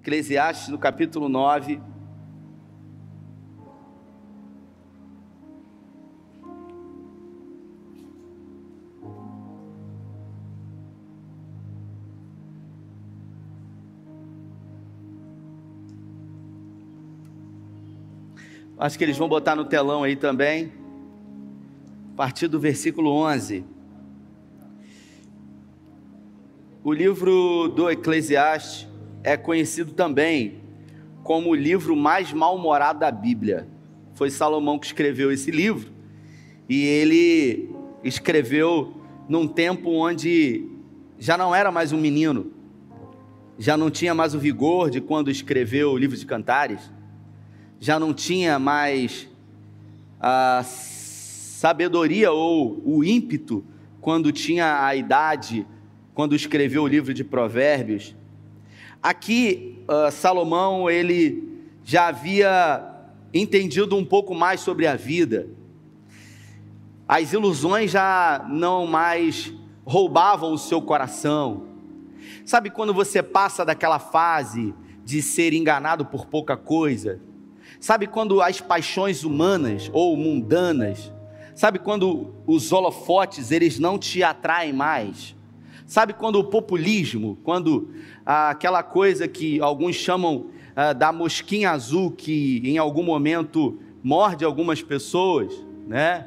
Eclesiastes, no capítulo 9. Acho que eles vão botar no telão aí também. A partir do versículo 11. O livro do Eclesiastes é conhecido também como o livro mais mal-humorado da Bíblia. Foi Salomão que escreveu esse livro. E ele escreveu num tempo onde já não era mais um menino, já não tinha mais o vigor de quando escreveu o livro de Cantares já não tinha mais a sabedoria ou o ímpeto quando tinha a idade, quando escreveu o livro de Provérbios. Aqui, uh, Salomão, ele já havia entendido um pouco mais sobre a vida. As ilusões já não mais roubavam o seu coração. Sabe quando você passa daquela fase de ser enganado por pouca coisa? Sabe quando as paixões humanas ou mundanas, sabe quando os holofotes eles não te atraem mais? Sabe quando o populismo, quando ah, aquela coisa que alguns chamam ah, da mosquinha azul que em algum momento morde algumas pessoas, né?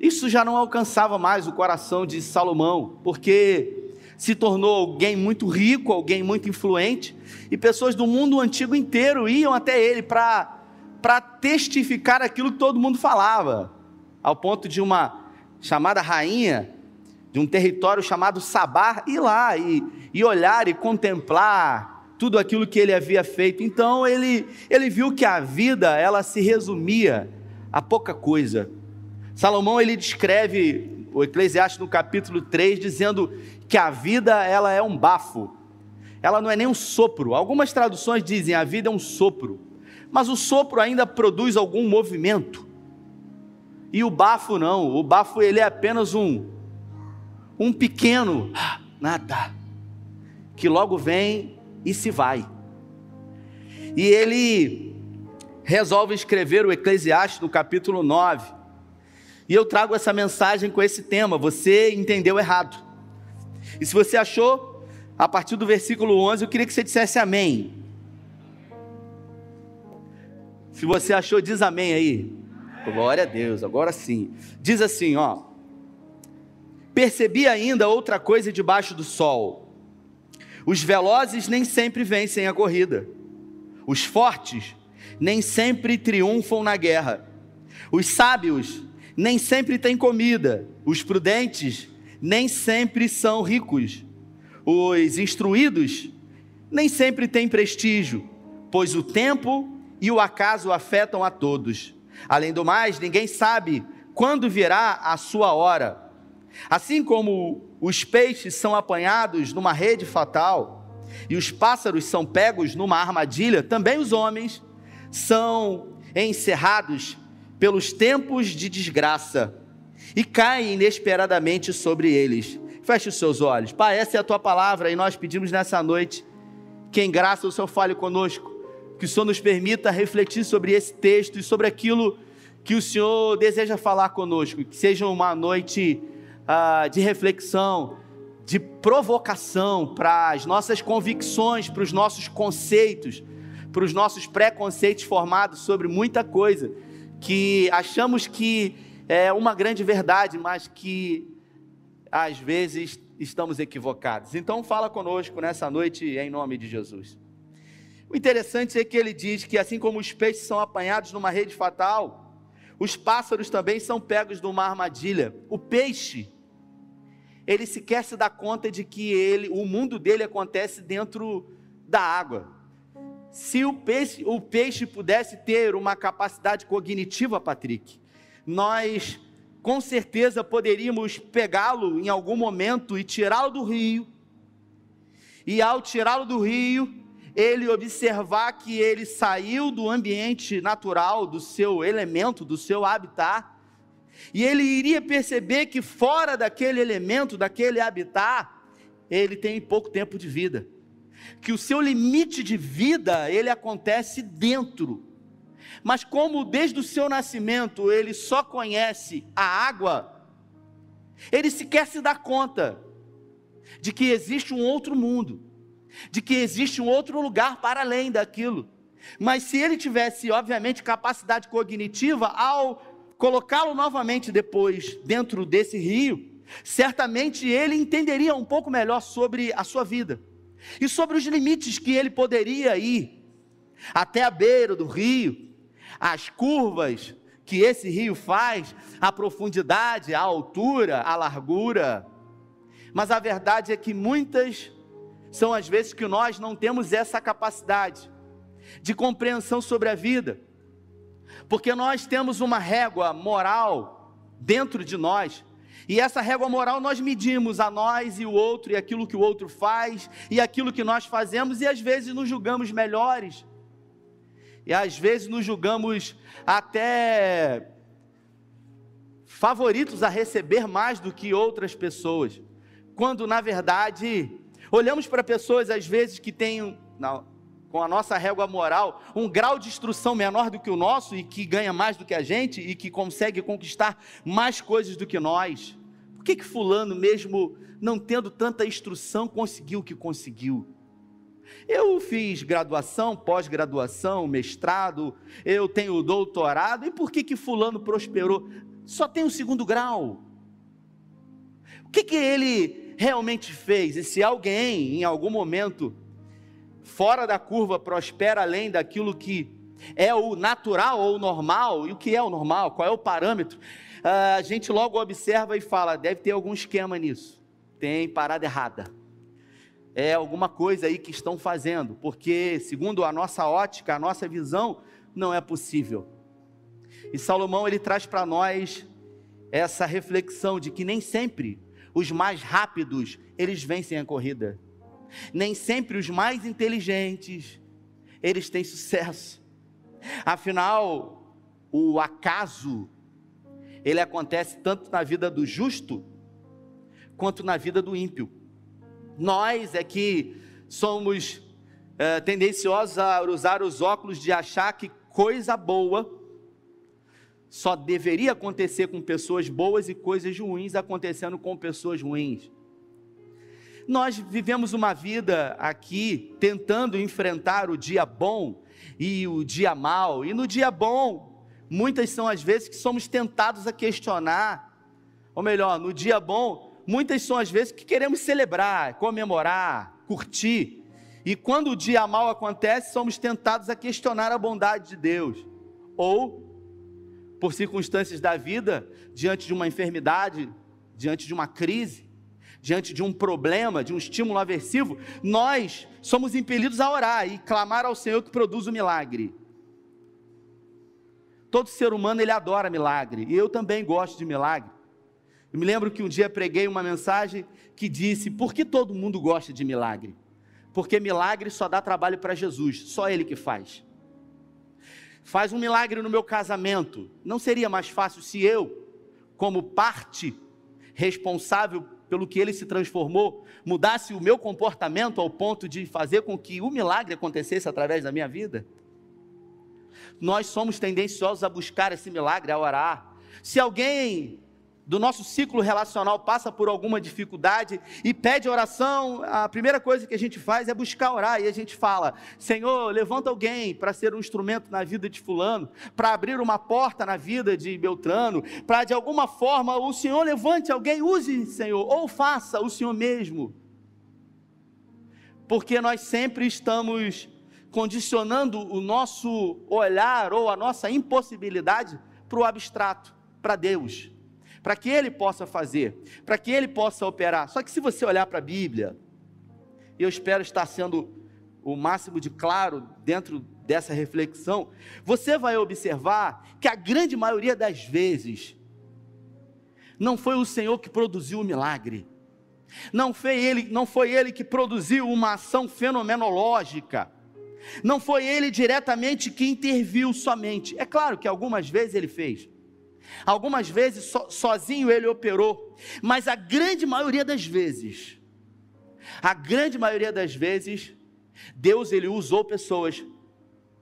Isso já não alcançava mais o coração de Salomão, porque se tornou alguém muito rico, alguém muito influente, e pessoas do mundo antigo inteiro iam até ele para testificar aquilo que todo mundo falava, ao ponto de uma chamada rainha de um território chamado Sabá ir lá e, e olhar e contemplar tudo aquilo que ele havia feito. Então ele, ele viu que a vida ela se resumia a pouca coisa. Salomão ele descreve o Eclesiastes no capítulo 3 dizendo que a vida ela é um bafo. Ela não é nem um sopro. Algumas traduções dizem a vida é um sopro mas o sopro ainda produz algum movimento. E o bafo não, o bafo ele é apenas um um pequeno nada que logo vem e se vai. E ele resolve escrever o Eclesiastes no capítulo 9. E eu trago essa mensagem com esse tema, você entendeu errado. E se você achou, a partir do versículo 11, eu queria que você dissesse amém. Se você achou, diz amém aí. Glória a Deus, agora sim. Diz assim, ó. Percebi ainda outra coisa debaixo do sol. Os velozes nem sempre vencem a corrida. Os fortes nem sempre triunfam na guerra. Os sábios nem sempre têm comida. Os prudentes nem sempre são ricos. Os instruídos nem sempre têm prestígio, pois o tempo e o acaso afetam a todos. Além do mais, ninguém sabe quando virá a sua hora. Assim como os peixes são apanhados numa rede fatal e os pássaros são pegos numa armadilha, também os homens são encerrados pelos tempos de desgraça e caem inesperadamente sobre eles. Feche os seus olhos. Pai, essa é a tua palavra e nós pedimos nessa noite que em graça o Senhor fale conosco que o Senhor nos permita refletir sobre esse texto e sobre aquilo que o Senhor deseja falar conosco, que seja uma noite ah, de reflexão, de provocação para as nossas convicções, para os nossos conceitos, para os nossos preconceitos formados sobre muita coisa que achamos que é uma grande verdade, mas que às vezes estamos equivocados. Então fala conosco nessa noite em nome de Jesus. O interessante é que ele diz que assim como os peixes são apanhados numa rede fatal, os pássaros também são pegos numa armadilha. O peixe, ele sequer se dá conta de que ele, o mundo dele acontece dentro da água. Se o peixe, o peixe pudesse ter uma capacidade cognitiva, Patrick, nós com certeza poderíamos pegá-lo em algum momento e tirá-lo do rio. E ao tirá-lo do rio, ele observar que ele saiu do ambiente natural, do seu elemento, do seu habitat, e ele iria perceber que fora daquele elemento, daquele habitat, ele tem pouco tempo de vida. que o seu limite de vida, ele acontece dentro. Mas como desde o seu nascimento ele só conhece a água, ele sequer se dá conta de que existe um outro mundo, de que existe um outro lugar para além daquilo. Mas se ele tivesse, obviamente, capacidade cognitiva, ao colocá-lo novamente depois dentro desse rio, certamente ele entenderia um pouco melhor sobre a sua vida e sobre os limites que ele poderia ir até a beira do rio, as curvas que esse rio faz, a profundidade, a altura, a largura. Mas a verdade é que muitas são as vezes que nós não temos essa capacidade de compreensão sobre a vida, porque nós temos uma régua moral dentro de nós, e essa régua moral nós medimos a nós e o outro, e aquilo que o outro faz, e aquilo que nós fazemos, e às vezes nos julgamos melhores, e às vezes nos julgamos até favoritos a receber mais do que outras pessoas, quando na verdade olhamos para pessoas às vezes que têm, não, com a nossa régua moral, um grau de instrução menor do que o nosso e que ganha mais do que a gente e que consegue conquistar mais coisas do que nós. Por que que fulano mesmo não tendo tanta instrução conseguiu o que conseguiu? Eu fiz graduação, pós-graduação, mestrado, eu tenho doutorado, e por que que fulano prosperou? Só tem o segundo grau. O que que ele realmente fez? E se alguém, em algum momento, fora da curva prospera além daquilo que é o natural ou o normal, e o que é o normal, qual é o parâmetro, ah, a gente logo observa e fala: deve ter algum esquema nisso, tem parada errada, é alguma coisa aí que estão fazendo, porque, segundo a nossa ótica, a nossa visão, não é possível. E Salomão ele traz para nós essa reflexão de que nem sempre os mais rápidos eles vencem a corrida. Nem sempre os mais inteligentes eles têm sucesso. Afinal, o acaso ele acontece tanto na vida do justo quanto na vida do ímpio. Nós é que somos é, tendenciosos a usar os óculos de achar que coisa boa só deveria acontecer com pessoas boas e coisas ruins acontecendo com pessoas ruins. Nós vivemos uma vida aqui tentando enfrentar o dia bom e o dia mal, e no dia bom, muitas são as vezes que somos tentados a questionar, ou melhor, no dia bom, muitas são as vezes que queremos celebrar, comemorar, curtir, e quando o dia mal acontece, somos tentados a questionar a bondade de Deus, ou, por circunstâncias da vida, diante de uma enfermidade, diante de uma crise, diante de um problema, de um estímulo aversivo, nós somos impelidos a orar e clamar ao Senhor que produz o milagre. Todo ser humano ele adora milagre, e eu também gosto de milagre. Eu me lembro que um dia preguei uma mensagem que disse: "Por que todo mundo gosta de milagre?" Porque milagre só dá trabalho para Jesus, só ele que faz. Faz um milagre no meu casamento. Não seria mais fácil se eu, como parte responsável pelo que ele se transformou, mudasse o meu comportamento ao ponto de fazer com que o milagre acontecesse através da minha vida? Nós somos tendenciosos a buscar esse milagre, a orar. Se alguém do nosso ciclo relacional passa por alguma dificuldade e pede oração, a primeira coisa que a gente faz é buscar orar e a gente fala: Senhor, levanta alguém para ser um instrumento na vida de Fulano, para abrir uma porta na vida de Beltrano, para de alguma forma o Senhor levante alguém, use, Senhor, ou faça o Senhor mesmo. Porque nós sempre estamos condicionando o nosso olhar ou a nossa impossibilidade para o abstrato, para Deus para que ele possa fazer, para que ele possa operar. Só que se você olhar para a Bíblia, e eu espero estar sendo o máximo de claro dentro dessa reflexão, você vai observar que a grande maioria das vezes não foi o Senhor que produziu o milagre. Não foi ele, não foi ele que produziu uma ação fenomenológica. Não foi ele diretamente que interviu somente. É claro que algumas vezes ele fez. Algumas vezes so, sozinho ele operou, mas a grande maioria das vezes, a grande maioria das vezes, Deus ele usou pessoas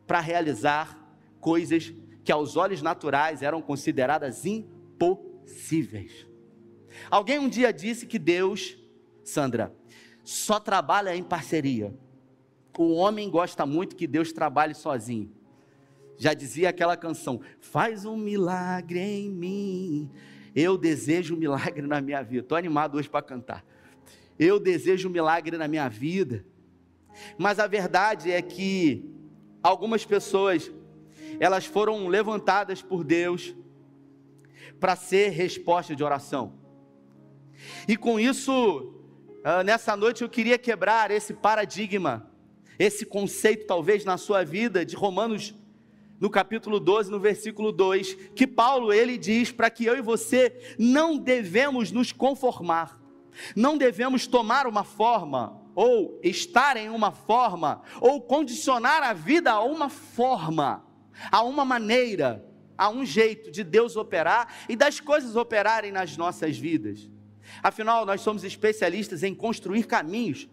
para realizar coisas que aos olhos naturais eram consideradas impossíveis. Alguém um dia disse que Deus, Sandra, só trabalha em parceria. O homem gosta muito que Deus trabalhe sozinho. Já dizia aquela canção: Faz um milagre em mim. Eu desejo um milagre na minha vida. Estou animado hoje para cantar. Eu desejo um milagre na minha vida. Mas a verdade é que algumas pessoas, elas foram levantadas por Deus para ser resposta de oração. E com isso, ah, nessa noite eu queria quebrar esse paradigma, esse conceito talvez na sua vida de Romanos no capítulo 12, no versículo 2, que Paulo ele diz para que eu e você não devemos nos conformar, não devemos tomar uma forma ou estar em uma forma, ou condicionar a vida a uma forma, a uma maneira, a um jeito de Deus operar e das coisas operarem nas nossas vidas. Afinal, nós somos especialistas em construir caminhos,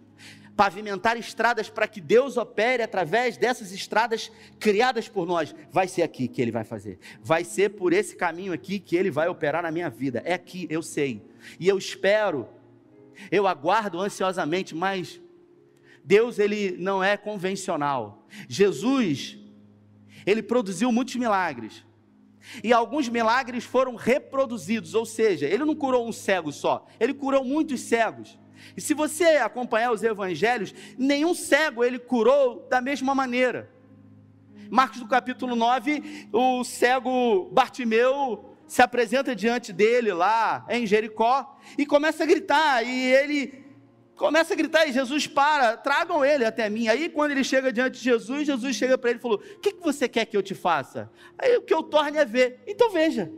pavimentar estradas para que Deus opere através dessas estradas criadas por nós. Vai ser aqui que Ele vai fazer, vai ser por esse caminho aqui que Ele vai operar na minha vida. É aqui, eu sei, e eu espero eu aguardo ansiosamente, mas Deus ele não é convencional. Jesus, ele produziu muitos milagres. E alguns milagres foram reproduzidos, ou seja, ele não curou um cego só, ele curou muitos cegos. E se você acompanhar os evangelhos, nenhum cego ele curou da mesma maneira. Marcos do capítulo 9, o cego Bartimeu se apresenta diante dele lá em Jericó e começa a gritar, e ele começa a gritar, e Jesus para, tragam ele até mim. Aí, quando ele chega diante de Jesus, Jesus chega para ele e falou: O que, que você quer que eu te faça? Aí o que eu torne a ver. Então veja.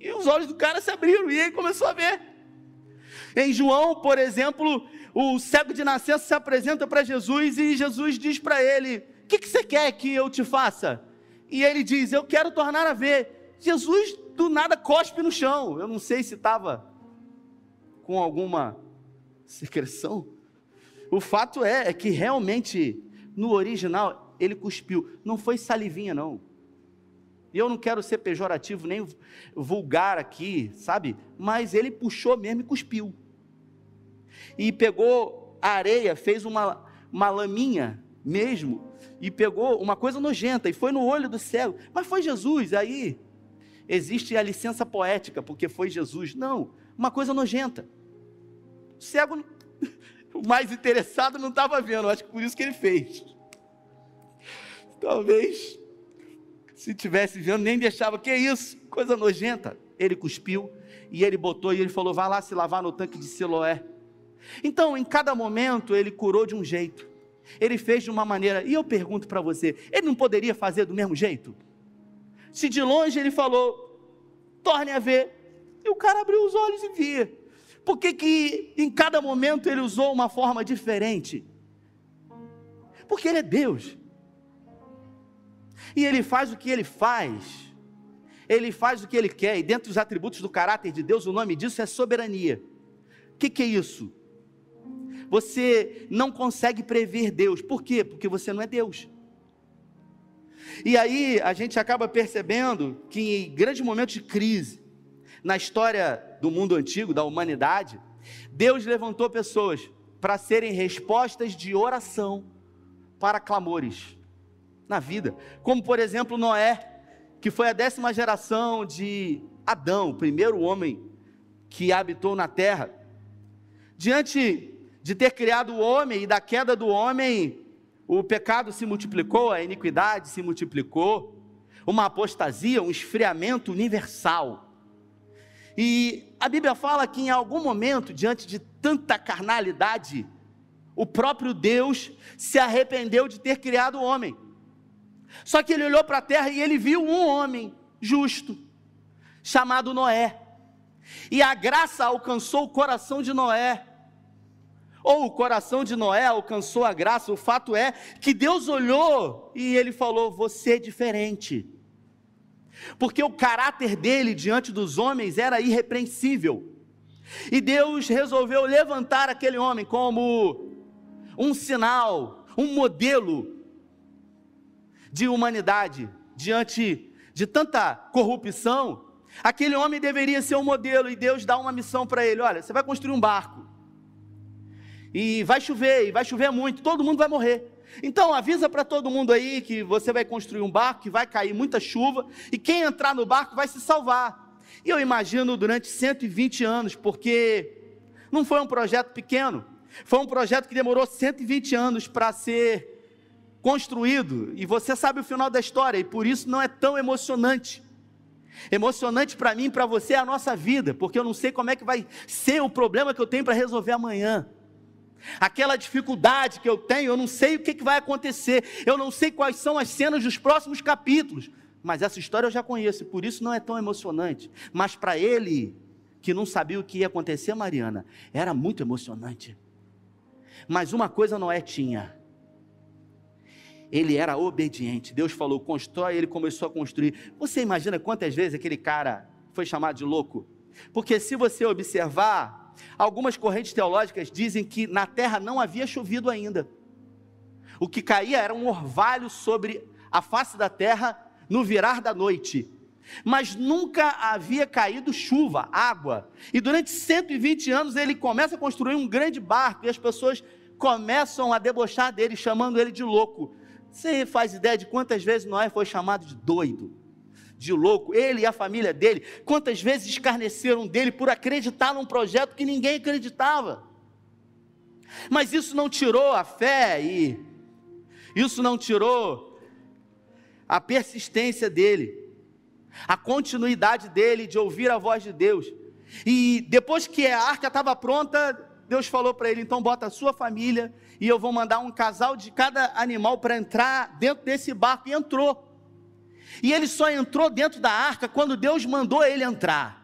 E os olhos do cara se abriram e ele começou a ver. Em João, por exemplo, o cego de nascença se apresenta para Jesus e Jesus diz para ele: O que, que você quer que eu te faça? E ele diz: Eu quero tornar a ver. Jesus do nada cospe no chão. Eu não sei se estava com alguma secreção. O fato é, é que realmente no original ele cuspiu. Não foi salivinha, não. E eu não quero ser pejorativo nem vulgar aqui, sabe? Mas ele puxou mesmo e cuspiu. E pegou a areia, fez uma, uma laminha mesmo, e pegou uma coisa nojenta, e foi no olho do cego. Mas foi Jesus, aí existe a licença poética, porque foi Jesus. Não, uma coisa nojenta. O cego, o mais interessado, não estava vendo, acho que por isso que ele fez. Talvez, se tivesse vendo, nem deixava, que isso, coisa nojenta. Ele cuspiu e ele botou e ele falou: vai lá se lavar no tanque de Siloé. Então, em cada momento, ele curou de um jeito, ele fez de uma maneira, e eu pergunto para você: ele não poderia fazer do mesmo jeito? Se de longe ele falou, torne a ver, e o cara abriu os olhos e via. Por que, que em cada momento ele usou uma forma diferente? Porque ele é Deus. E ele faz o que ele faz. Ele faz o que ele quer. E dentro dos atributos do caráter de Deus, o nome disso é soberania. O que, que é isso? Você não consegue prever Deus. Por quê? Porque você não é Deus. E aí a gente acaba percebendo que em grandes momentos de crise, na história do mundo antigo, da humanidade, Deus levantou pessoas para serem respostas de oração para clamores na vida, como por exemplo Noé, que foi a décima geração de Adão, o primeiro homem que habitou na terra. Diante de ter criado o homem e da queda do homem, o pecado se multiplicou, a iniquidade se multiplicou, uma apostasia, um esfriamento universal. E a Bíblia fala que em algum momento, diante de tanta carnalidade, o próprio Deus se arrependeu de ter criado o homem. Só que ele olhou para a terra e ele viu um homem justo, chamado Noé. E a graça alcançou o coração de Noé ou o coração de Noé alcançou a graça, o fato é que Deus olhou e ele falou: Você é diferente. Porque o caráter dele diante dos homens era irrepreensível. E Deus resolveu levantar aquele homem como um sinal, um modelo de humanidade diante de tanta corrupção, aquele homem deveria ser um modelo e Deus dá uma missão para ele: olha, você vai construir um barco. E vai chover, e vai chover muito, todo mundo vai morrer. Então avisa para todo mundo aí que você vai construir um barco, que vai cair muita chuva, e quem entrar no barco vai se salvar. E eu imagino durante 120 anos, porque não foi um projeto pequeno, foi um projeto que demorou 120 anos para ser construído, e você sabe o final da história, e por isso não é tão emocionante. Emocionante para mim e para você é a nossa vida, porque eu não sei como é que vai ser o problema que eu tenho para resolver amanhã. Aquela dificuldade que eu tenho, eu não sei o que, vai acontecer, eu não sei quais são as cenas dos próximos capítulos, mas essa história eu já conheço, por isso não é tão emocionante. Mas para ele, que não sabia o que ia acontecer, Mariana, era muito emocionante. Mas uma coisa Noé tinha, ele era obediente. Deus falou, constrói, ele começou a construir. Você imagina quantas vezes aquele cara foi chamado de louco? Porque se você observar, algumas correntes teológicas dizem que na terra não havia chovido ainda. O que caía era um orvalho sobre a face da terra no virar da noite. Mas nunca havia caído chuva, água. E durante 120 anos ele começa a construir um grande barco e as pessoas começam a debochar dele, chamando ele de louco. Você faz ideia de quantas vezes Noé foi chamado de doido, de louco? Ele e a família dele, quantas vezes escarneceram dele por acreditar num projeto que ninguém acreditava. Mas isso não tirou a fé e isso não tirou a persistência dele, a continuidade dele de ouvir a voz de Deus. E depois que a arca estava pronta, Deus falou para ele: então bota a sua família e eu vou mandar um casal de cada animal para entrar dentro desse barco. E entrou. E ele só entrou dentro da arca quando Deus mandou ele entrar.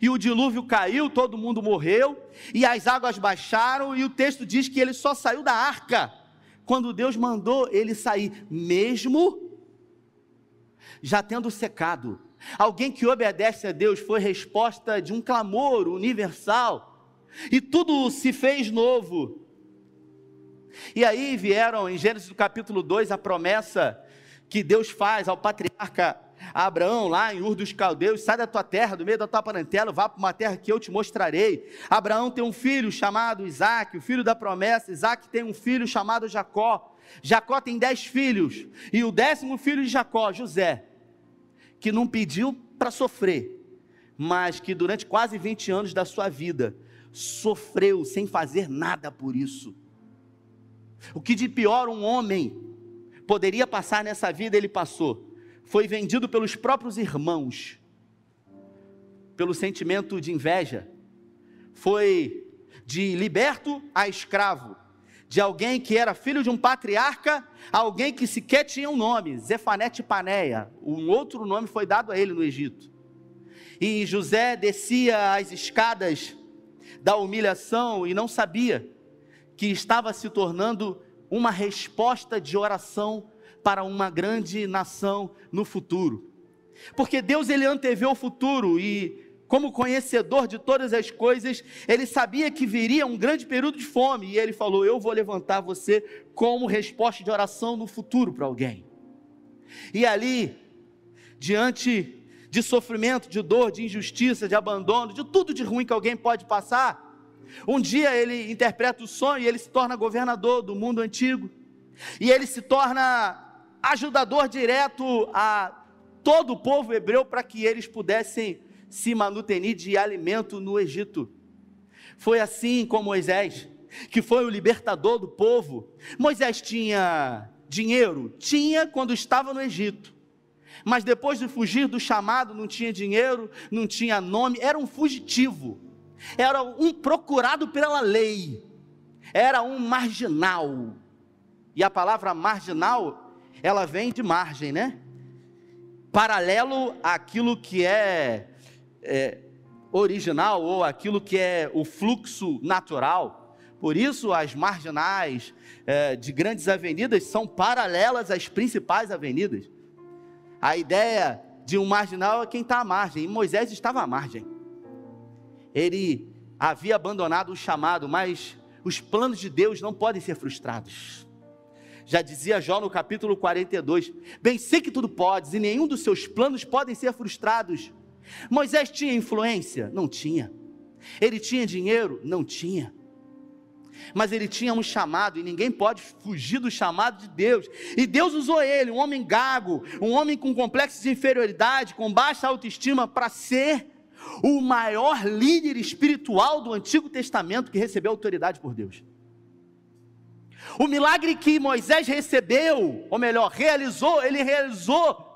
E o dilúvio caiu, todo mundo morreu, e as águas baixaram, e o texto diz que ele só saiu da arca quando Deus mandou ele sair, mesmo já tendo secado. Alguém que obedece a Deus foi resposta de um clamor universal, e tudo se fez novo. E aí vieram em Gênesis capítulo 2 a promessa que Deus faz ao patriarca Abraão, lá em Ur dos Caldeus, sai da tua terra, do meio da tua parentela, vá para uma terra que eu te mostrarei. Abraão tem um filho chamado Isaac, o filho da promessa. Isaac tem um filho chamado Jacó. Jacó tem dez filhos. E o décimo filho de Jacó, José, que não pediu para sofrer, mas que durante quase 20 anos da sua vida sofreu sem fazer nada por isso. O que de pior um homem poderia passar nessa vida, ele passou. Foi vendido pelos próprios irmãos, pelo sentimento de inveja. Foi de liberto a escravo, de alguém que era filho de um patriarca, alguém que sequer tinha um nome, Zefanete Paneia. Um outro nome foi dado a ele no Egito. E José descia as escadas da humilhação e não sabia que estava se tornando uma resposta de oração para uma grande nação no futuro. Porque Deus ele anteveu o futuro e como conhecedor de todas as coisas, ele sabia que viria um grande período de fome e ele falou: "Eu vou levantar você como resposta de oração no futuro para alguém". E ali, diante de sofrimento, de dor, de injustiça, de abandono, de tudo de ruim que alguém pode passar, um dia ele interpreta o sonho e ele se torna governador do mundo antigo. E ele se torna ajudador direto a todo o povo hebreu para que eles pudessem se manutenir de alimento no Egito. Foi assim com Moisés, que foi o libertador do povo. Moisés tinha dinheiro? Tinha quando estava no Egito. Mas depois de fugir do chamado, não tinha dinheiro, não tinha nome, era um fugitivo era um procurado pela lei, era um marginal. E a palavra marginal, ela vem de margem, né? Paralelo àquilo que é, é original ou aquilo que é o fluxo natural. Por isso, as marginais é, de grandes avenidas são paralelas às principais avenidas. A ideia de um marginal é quem está à margem, e Moisés estava à margem ele havia abandonado o chamado, mas os planos de Deus não podem ser frustrados. Já dizia Jó no capítulo 42: Bem sei que tudo podes e nenhum dos seus planos podem ser frustrados. Moisés tinha influência? Não tinha. Ele tinha dinheiro? Não tinha. Mas ele tinha um chamado e ninguém pode fugir do chamado de Deus. E Deus usou ele, um homem gago, um homem com complexo de inferioridade, com baixa autoestima, para ser o maior líder espiritual do Antigo Testamento que recebeu autoridade por Deus. O milagre que Moisés recebeu, ou melhor, realizou, ele realizou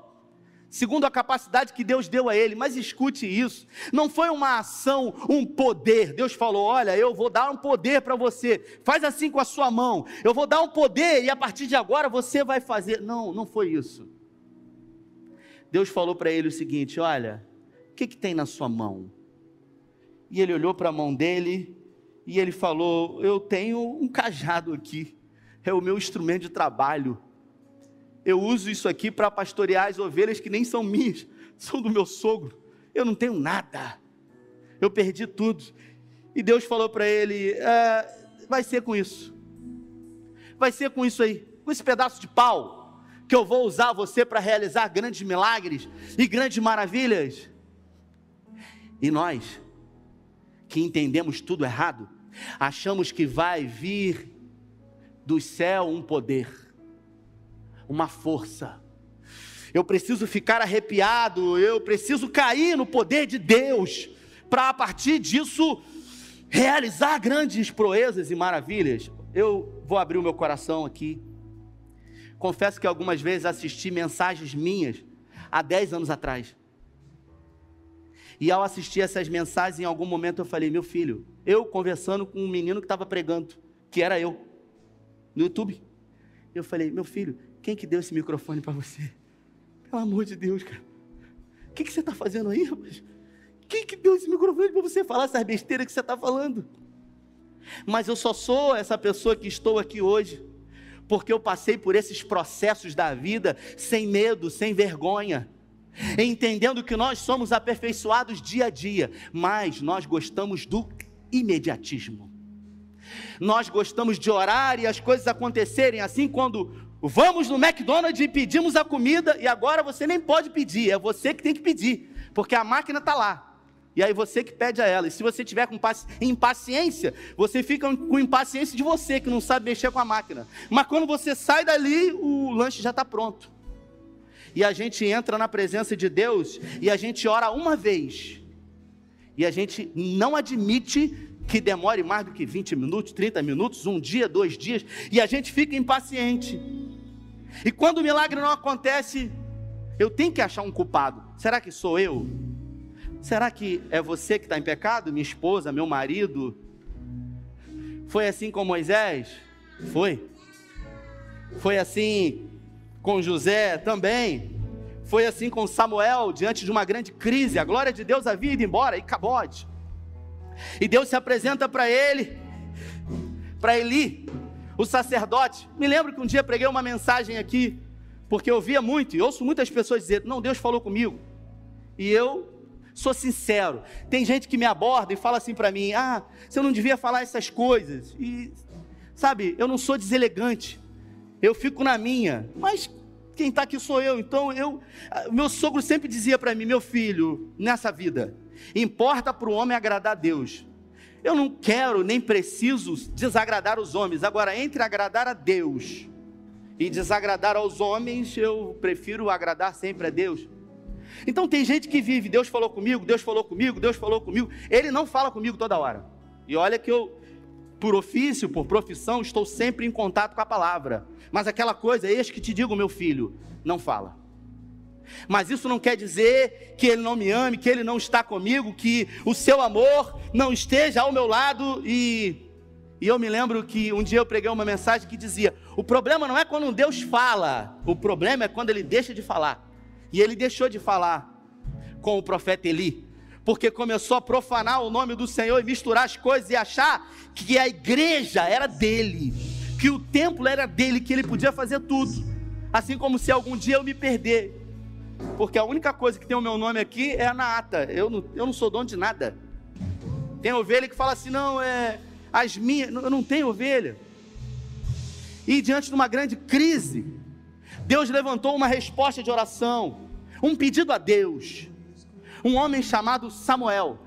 segundo a capacidade que Deus deu a ele. Mas escute isso: não foi uma ação, um poder. Deus falou: Olha, eu vou dar um poder para você, faz assim com a sua mão. Eu vou dar um poder e a partir de agora você vai fazer. Não, não foi isso. Deus falou para ele o seguinte: Olha, que, que tem na sua mão? E ele olhou para a mão dele e ele falou: Eu tenho um cajado aqui é o meu instrumento de trabalho. Eu uso isso aqui para pastorear as ovelhas que nem são minhas, são do meu sogro. Eu não tenho nada. Eu perdi tudo. E Deus falou para ele: é, vai ser com isso. Vai ser com isso aí, com esse pedaço de pau, que eu vou usar você para realizar grandes milagres e grandes maravilhas. E nós, que entendemos tudo errado, achamos que vai vir do céu um poder, uma força. Eu preciso ficar arrepiado, eu preciso cair no poder de Deus, para a partir disso realizar grandes proezas e maravilhas. Eu vou abrir o meu coração aqui. Confesso que algumas vezes assisti mensagens minhas há 10 anos atrás. E ao assistir essas mensagens, em algum momento eu falei: Meu filho, eu conversando com um menino que estava pregando, que era eu no YouTube. Eu falei, meu filho, quem que deu esse microfone para você? Pelo amor de Deus, cara. O que, que você está fazendo aí, rapaz? Quem que deu esse microfone para você falar essas besteiras que você está falando? Mas eu só sou essa pessoa que estou aqui hoje, porque eu passei por esses processos da vida sem medo, sem vergonha, entendendo que nós somos aperfeiçoados dia a dia, mas nós gostamos do imediatismo. Nós gostamos de orar e as coisas acontecerem assim quando vamos no McDonald's e pedimos a comida e agora você nem pode pedir, é você que tem que pedir, porque a máquina está lá. E aí você que pede a ela. E se você tiver com impaciência, você fica com impaciência de você que não sabe mexer com a máquina. Mas quando você sai dali, o lanche já está pronto. E a gente entra na presença de Deus e a gente ora uma vez. E a gente não admite que demore mais do que 20 minutos, 30 minutos, um dia, dois dias, e a gente fica impaciente. E quando o milagre não acontece, eu tenho que achar um culpado. Será que sou eu? Será que é você que está em pecado? Minha esposa, meu marido? Foi assim com Moisés? Foi. Foi assim com José também. Foi assim com Samuel diante de uma grande crise. A glória de Deus havia ido embora e cabode. E Deus se apresenta para ele, para Eli, o sacerdote. Me lembro que um dia preguei uma mensagem aqui, porque eu via muito e ouço muitas pessoas dizer: Não, Deus falou comigo. E eu sou sincero. Tem gente que me aborda e fala assim para mim: Ah, você não devia falar essas coisas. E, sabe, eu não sou deselegante. Eu fico na minha. Mas quem está aqui sou eu. Então, eu, meu sogro sempre dizia para mim: Meu filho, nessa vida, Importa para o homem agradar a Deus. Eu não quero nem preciso desagradar os homens. Agora, entre agradar a Deus e desagradar aos homens, eu prefiro agradar sempre a Deus. Então tem gente que vive, Deus falou comigo, Deus falou comigo, Deus falou comigo. Ele não fala comigo toda hora. E olha que eu, por ofício, por profissão, estou sempre em contato com a palavra. Mas aquela coisa, eis que te digo, meu filho, não fala. Mas isso não quer dizer que ele não me ame, que ele não está comigo, que o seu amor não esteja ao meu lado. E, e eu me lembro que um dia eu preguei uma mensagem que dizia: o problema não é quando Deus fala, o problema é quando ele deixa de falar. E ele deixou de falar com o profeta Eli, porque começou a profanar o nome do Senhor e misturar as coisas e achar que a igreja era dele, que o templo era dele, que ele podia fazer tudo. Assim como se algum dia eu me perder porque a única coisa que tem o meu nome aqui é na ata. Eu não, eu não sou dono de nada. Tem ovelha que fala assim: não, é as minhas. Eu não tenho ovelha. E diante de uma grande crise, Deus levantou uma resposta de oração, um pedido a Deus. Um homem chamado Samuel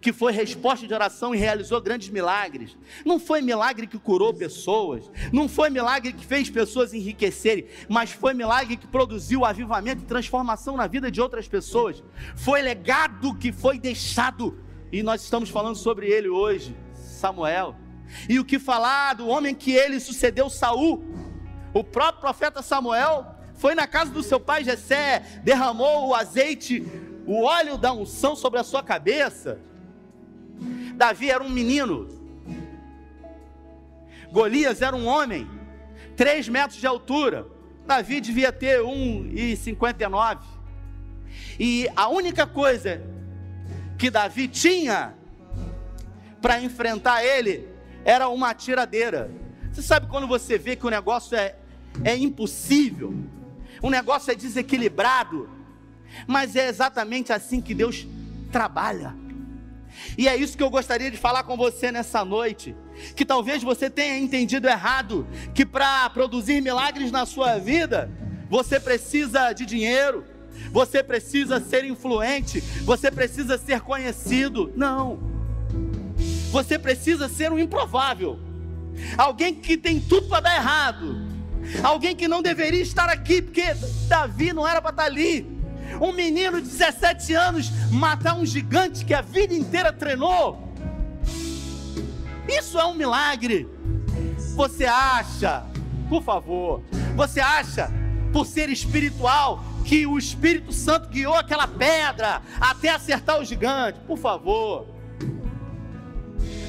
que foi resposta de oração e realizou grandes milagres. Não foi milagre que curou pessoas, não foi milagre que fez pessoas enriquecerem, mas foi milagre que produziu avivamento e transformação na vida de outras pessoas. Foi legado que foi deixado e nós estamos falando sobre ele hoje, Samuel. E o que falar do homem que ele sucedeu Saul? O próprio profeta Samuel foi na casa do seu pai Jessé, derramou o azeite, o óleo da unção sobre a sua cabeça Davi era um menino. Golias era um homem, 3 metros de altura. Davi devia ter 1,59. E a única coisa que Davi tinha para enfrentar ele era uma tiradeira. Você sabe quando você vê que o negócio é, é impossível, o negócio é desequilibrado, mas é exatamente assim que Deus trabalha. E é isso que eu gostaria de falar com você nessa noite. Que talvez você tenha entendido errado que para produzir milagres na sua vida, você precisa de dinheiro, você precisa ser influente, você precisa ser conhecido. Não. Você precisa ser um improvável. Alguém que tem tudo para dar errado. Alguém que não deveria estar aqui, porque Davi não era para estar ali um menino de 17 anos matar um gigante que a vida inteira treinou. Isso é um milagre. Você acha, por favor, você acha, por ser espiritual, que o Espírito Santo guiou aquela pedra até acertar o gigante? Por favor.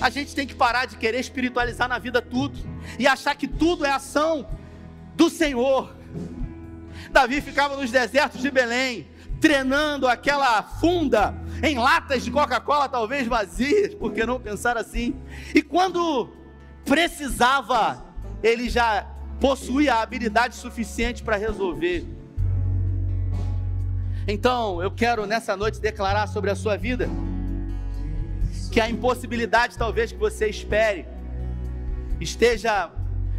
A gente tem que parar de querer espiritualizar na vida tudo e achar que tudo é ação do Senhor. Davi ficava nos desertos de Belém, treinando aquela funda em latas de Coca-Cola, talvez vazias, por que não pensar assim? E quando precisava, ele já possuía a habilidade suficiente para resolver. Então, eu quero nessa noite declarar sobre a sua vida que a impossibilidade, talvez que você espere, esteja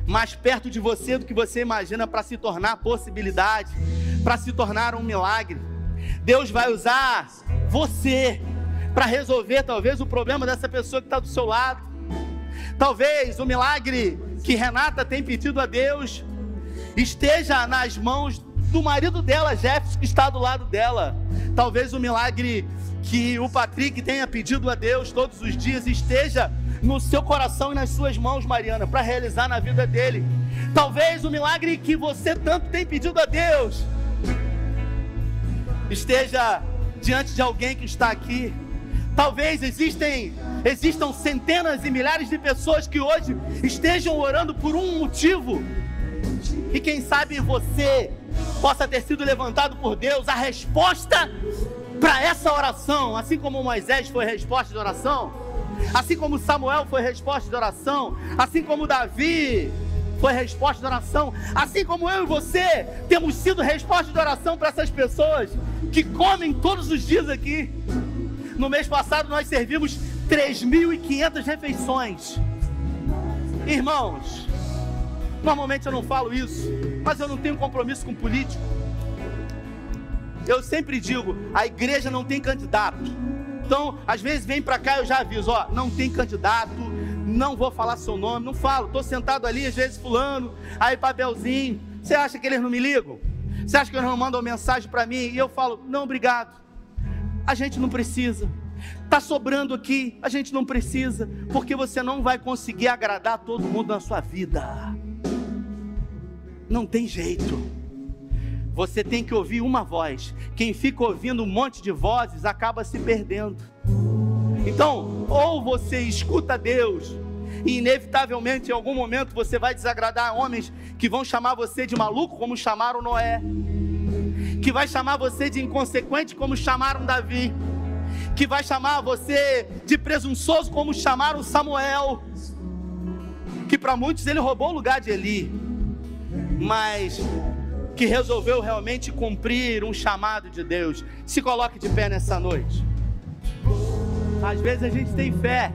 mais perto de você do que você imagina para se tornar possibilidade, para se tornar um milagre. Deus vai usar você para resolver talvez o problema dessa pessoa que está do seu lado. Talvez o milagre que Renata tem pedido a Deus esteja nas mãos do marido dela, Jefferson, que está do lado dela. Talvez o milagre que o Patrick tenha pedido a Deus todos os dias esteja no seu coração e nas suas mãos, Mariana, para realizar na vida dele. Talvez o milagre que você tanto tem pedido a Deus esteja diante de alguém que está aqui. Talvez existem, existam centenas e milhares de pessoas que hoje estejam orando por um motivo. E quem sabe você possa ter sido levantado por Deus a resposta para essa oração, assim como Moisés foi resposta de oração, assim como Samuel foi resposta de oração, assim como Davi foi resposta de oração, assim como eu e você temos sido resposta de oração para essas pessoas que comem todos os dias aqui. No mês passado nós servimos 3.500 refeições. Irmãos, normalmente eu não falo isso, mas eu não tenho compromisso com político. Eu sempre digo, a igreja não tem candidato. Então, às vezes vem para cá eu já aviso, ó, não tem candidato, não vou falar seu nome, não falo. Tô sentado ali às vezes fulano, aí papelzinho. Você acha que eles não me ligam? Você acha que eles não mandam mensagem para mim e eu falo: não, obrigado. A gente não precisa. Está sobrando aqui, a gente não precisa, porque você não vai conseguir agradar todo mundo na sua vida. Não tem jeito. Você tem que ouvir uma voz. Quem fica ouvindo um monte de vozes acaba se perdendo. Então, ou você escuta Deus, e inevitavelmente em algum momento você vai desagradar homens que vão chamar você de maluco, como chamaram Noé, que vai chamar você de inconsequente, como chamaram Davi, que vai chamar você de presunçoso, como chamaram Samuel, que para muitos ele roubou o lugar de Eli, mas que resolveu realmente cumprir um chamado de Deus. Se coloque de pé nessa noite. Às vezes a gente tem fé,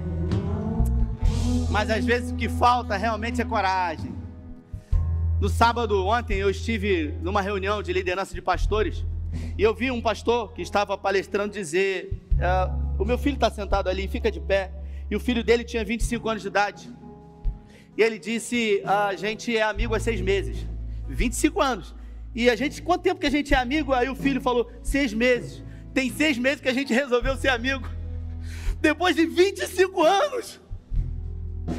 mas às vezes o que falta realmente é coragem. No sábado, ontem, eu estive numa reunião de liderança de pastores e eu vi um pastor que estava palestrando dizer: uh, O meu filho está sentado ali, fica de pé. E o filho dele tinha 25 anos de idade. E ele disse: A gente é amigo há seis meses. 25 anos. E a gente, quanto tempo que a gente é amigo? Aí o filho falou: Seis meses. Tem seis meses que a gente resolveu ser amigo. Depois de 25 anos.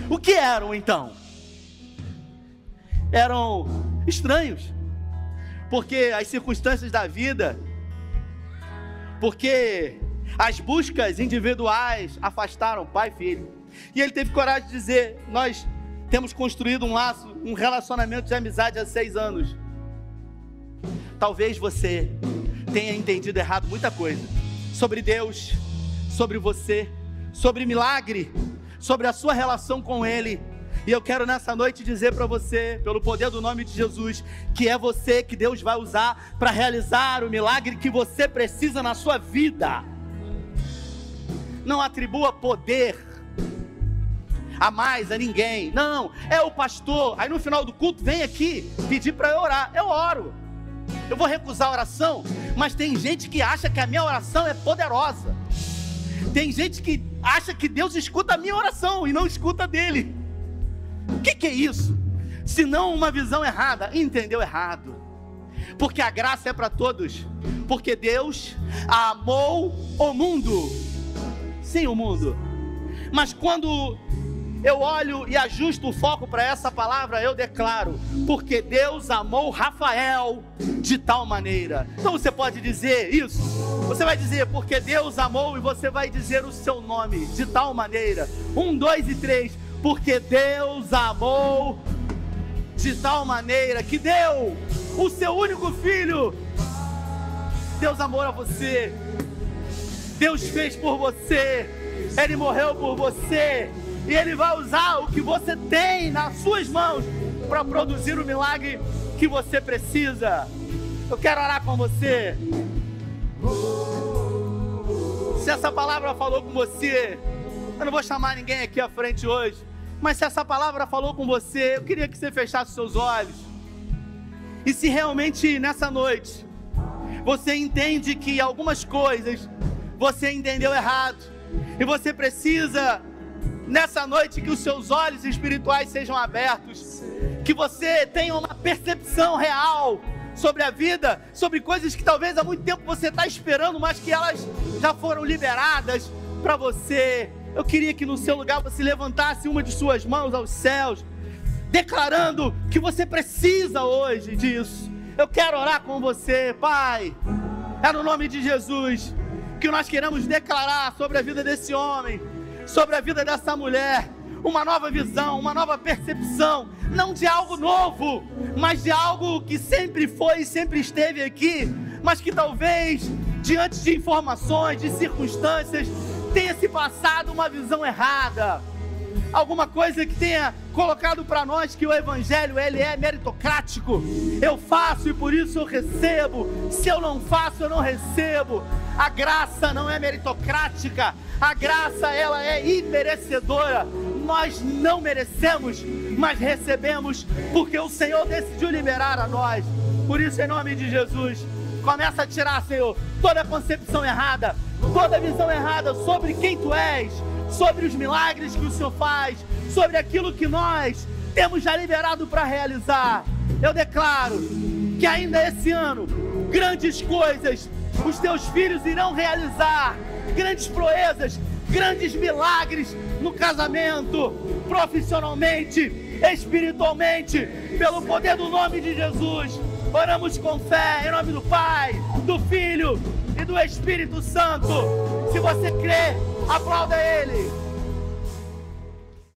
O que eram então? eram estranhos, porque as circunstâncias da vida, porque as buscas individuais afastaram pai e filho. E ele teve coragem de dizer: Nós temos construído um laço, um relacionamento de amizade há seis anos. Talvez você tenha entendido errado muita coisa sobre Deus, sobre você, sobre milagre, sobre a sua relação com Ele. E eu quero nessa noite dizer para você, pelo poder do nome de Jesus, que é você que Deus vai usar para realizar o milagre que você precisa na sua vida. Não atribua poder a mais a ninguém. Não, é o pastor. Aí no final do culto vem aqui pedir para eu orar. Eu oro. Eu vou recusar a oração, mas tem gente que acha que a minha oração é poderosa. Tem gente que acha que Deus escuta a minha oração e não escuta dele. O que, que é isso? Se não uma visão errada, entendeu errado. Porque a graça é para todos. Porque Deus amou o mundo. Sim, o mundo. Mas quando eu olho e ajusto o foco para essa palavra, eu declaro, porque Deus amou Rafael de tal maneira. Então você pode dizer isso. Você vai dizer, porque Deus amou, e você vai dizer o seu nome de tal maneira. Um, dois e três porque Deus amou de tal maneira que deu o seu único filho. Deus amou a você. Deus fez por você. Ele morreu por você. E Ele vai usar o que você tem nas suas mãos para produzir o milagre que você precisa. Eu quero orar com você. Se essa palavra falou com você, eu não vou chamar ninguém aqui à frente hoje. Mas se essa palavra falou com você, eu queria que você fechasse seus olhos. E se realmente nessa noite você entende que algumas coisas você entendeu errado, e você precisa nessa noite que os seus olhos espirituais sejam abertos, que você tenha uma percepção real sobre a vida, sobre coisas que talvez há muito tempo você está esperando, mas que elas já foram liberadas para você eu queria que no seu lugar você levantasse uma de suas mãos aos céus, declarando que você precisa hoje disso. Eu quero orar com você, Pai. É no nome de Jesus que nós queremos declarar sobre a vida desse homem, sobre a vida dessa mulher, uma nova visão, uma nova percepção, não de algo novo, mas de algo que sempre foi e sempre esteve aqui, mas que talvez diante de informações, de circunstâncias, tenha se passado uma visão errada, alguma coisa que tenha colocado para nós que o evangelho ele é meritocrático. Eu faço e por isso eu recebo. Se eu não faço, eu não recebo. A graça não é meritocrática. A graça ela é imerecedora. Nós não merecemos, mas recebemos porque o Senhor decidiu liberar a nós. Por isso, em nome de Jesus, começa a tirar, Senhor, toda concepção errada toda visão errada sobre quem tu és, sobre os milagres que o Senhor faz, sobre aquilo que nós temos já liberado para realizar. Eu declaro que ainda esse ano, grandes coisas os teus filhos irão realizar, grandes proezas, grandes milagres no casamento, profissionalmente, espiritualmente, pelo poder do nome de Jesus. Oramos com fé, em nome do Pai, do Filho e do Espírito Santo. Se você crê, aplauda Ele.